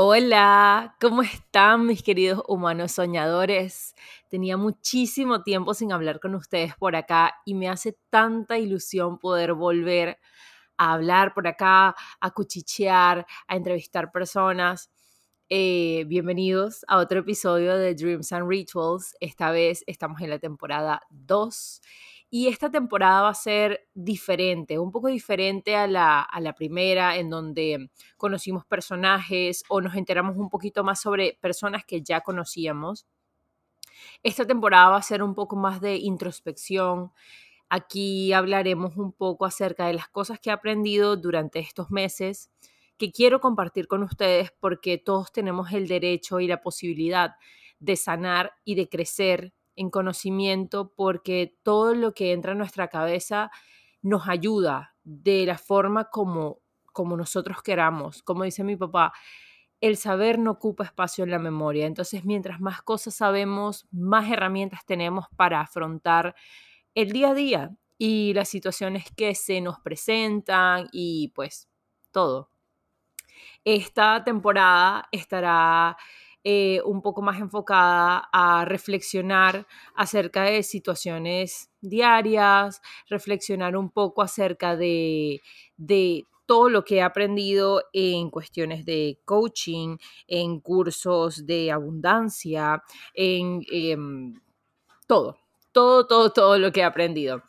Hola, ¿cómo están mis queridos humanos soñadores? Tenía muchísimo tiempo sin hablar con ustedes por acá y me hace tanta ilusión poder volver a hablar por acá, a cuchichear, a entrevistar personas. Eh, bienvenidos a otro episodio de Dreams and Rituals. Esta vez estamos en la temporada 2 y esta temporada va a ser diferente, un poco diferente a la, a la primera, en donde conocimos personajes o nos enteramos un poquito más sobre personas que ya conocíamos. Esta temporada va a ser un poco más de introspección. Aquí hablaremos un poco acerca de las cosas que he aprendido durante estos meses que quiero compartir con ustedes porque todos tenemos el derecho y la posibilidad de sanar y de crecer en conocimiento porque todo lo que entra en nuestra cabeza nos ayuda de la forma como, como nosotros queramos. Como dice mi papá, el saber no ocupa espacio en la memoria. Entonces, mientras más cosas sabemos, más herramientas tenemos para afrontar el día a día y las situaciones que se nos presentan y pues todo. Esta temporada estará eh, un poco más enfocada a reflexionar acerca de situaciones diarias, reflexionar un poco acerca de, todo lo que he aprendido en cuestiones de coaching, en cursos de abundancia, en em, todo, todo, todo, todo lo que he aprendido.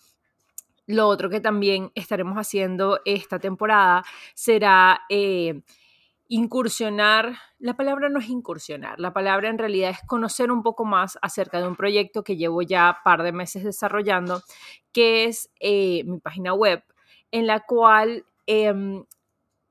Lo otro que también estaremos haciendo esta temporada será eh, incursionar, la palabra no es incursionar, la palabra en realidad es conocer un poco más acerca de un proyecto que llevo ya par de meses desarrollando, que es eh, mi página web, en la cual em,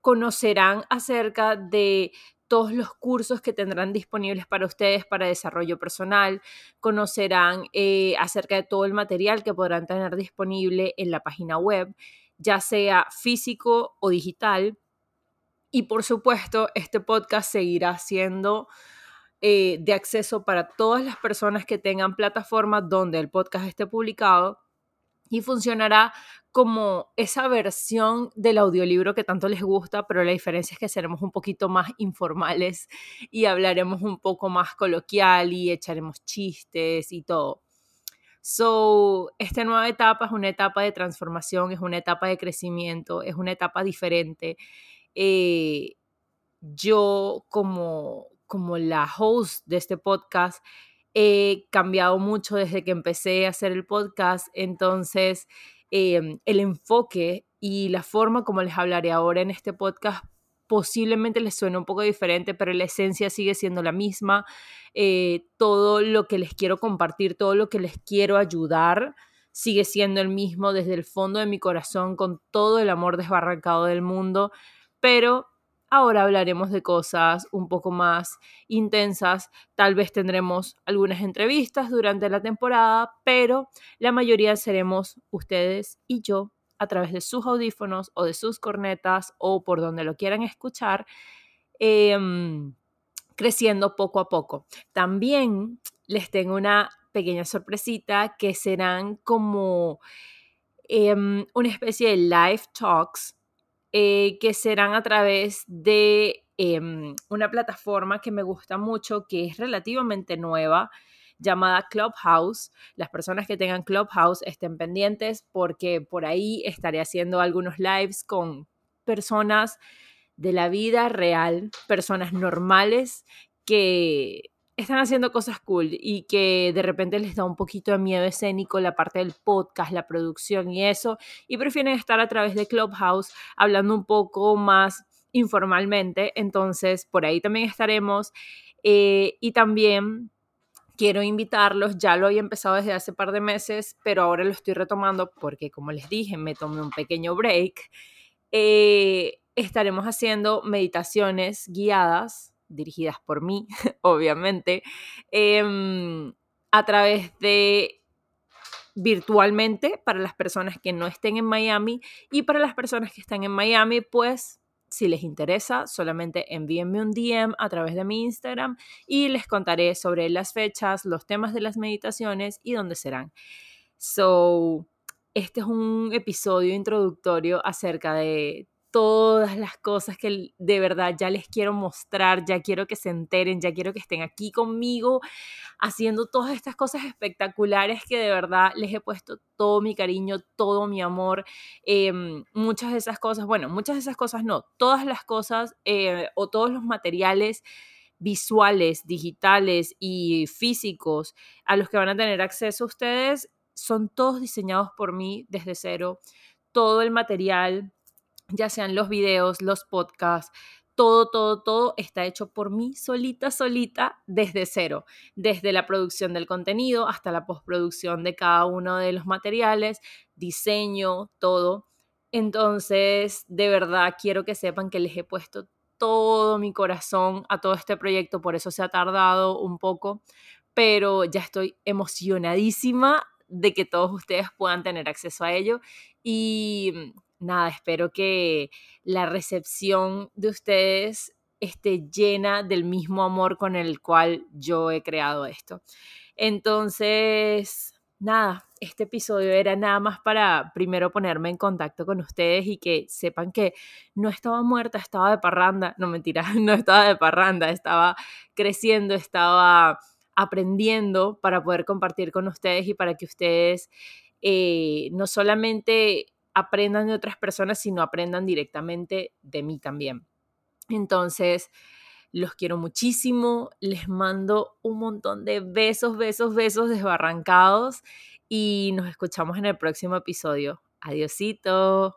conocerán acerca de todos los cursos que tendrán disponibles para ustedes para desarrollo personal, conocerán eh, acerca de todo el material que podrán tener disponible en la página web, ya sea físico o digital y por supuesto, este podcast seguirá siendo eh, de acceso para todas las personas que tengan plataformas donde el podcast esté publicado y funcionará como esa versión del audiolibro que tanto les gusta, pero la diferencia es que seremos un poquito más informales y hablaremos un poco más coloquial y echaremos chistes y todo. So, esta nueva etapa es una etapa de transformación, es una etapa de crecimiento, es una etapa diferente eh, yo como, como la host de este podcast he cambiado mucho desde que empecé a hacer el podcast, entonces em, el enfoque y la forma como les hablaré ahora en este podcast posiblemente les suene un poco diferente, pero la esencia sigue siendo la misma. Eh, todo lo que les quiero compartir, todo lo que les quiero ayudar, sigue siendo el mismo desde el fondo de mi corazón, con todo el amor desbarrancado del mundo pero ahora hablaremos de cosas un poco más intensas. Tal vez tendremos algunas entrevistas durante la temporada, pero la mayoría seremos ustedes y yo a través de sus audífonos o de sus cornetas o por donde lo quieran escuchar, em, creciendo poco a poco. También les tengo una pequeña sorpresita que serán como em, una especie de live talks eh, que serán a través de em, una plataforma que me gusta mucho, que es relativamente nueva, llamada Clubhouse. Las personas que tengan Clubhouse estén pendientes porque por ahí estaré haciendo algunos lives con personas de la vida real, personas normales que están haciendo cosas cool y que de repente les da un poquito de miedo escénico la parte del podcast, la producción y eso, y prefieren estar a través de Clubhouse hablando un poco más informalmente, entonces por ahí también estaremos eh, y también quiero invitarlos, ya lo había empezado desde hace par de meses, pero ahora lo estoy retomando porque como les dije, me tomé un pequeño break. Eh, estaremos haciendo meditaciones guiadas, dirigidas por mí, obviamente, em, a través de virtualmente para las personas que no estén en Miami y para las personas que están en Miami, pues si les interesa, solamente envíenme un DM a través de mi Instagram y les contaré sobre las fechas, los temas de las meditaciones y dónde serán. So, este es un episodio introductorio acerca de todas las cosas que de verdad ya les quiero mostrar, ya quiero que se enteren, ya quiero que estén aquí conmigo haciendo todas estas cosas espectaculares que de verdad les he puesto todo mi cariño, todo mi amor, em, muchas de esas cosas, bueno, muchas de esas cosas no, todas las cosas eh, o todos los materiales visuales, digitales y físicos a los que van a tener acceso ustedes son todos diseñados por mí desde cero. Todo el material ya sean los videos, los podcasts, todo, todo, todo está hecho por mí solita, solita, desde cero, desde la producción del contenido hasta la postproducción de cada uno de los materiales, diseño, todo. Entonces, de verdad, quiero que sepan que les he puesto todo mi corazón a todo este proyecto, por eso se ha tardado un poco, pero ya estoy emocionadísima de que todos ustedes puedan tener acceso a ello y nada, espero que la recepción de ustedes esté llena del mismo amor con el cual yo he creado esto. Entonces, nada, este episodio era nada más para primero ponerme en contacto con ustedes y que sepan que no estaba muerta, estaba de parranda, no mentira, no estaba de parranda, estaba creciendo, estaba aprendiendo para poder compartir con ustedes y para que ustedes eh, no solamente aprendan de otras personas, sino aprendan directamente de mí también. Entonces, los quiero muchísimo, les mando un montón de besos, besos, besos desbarrancados y nos escuchamos en el próximo episodio. Adiosito.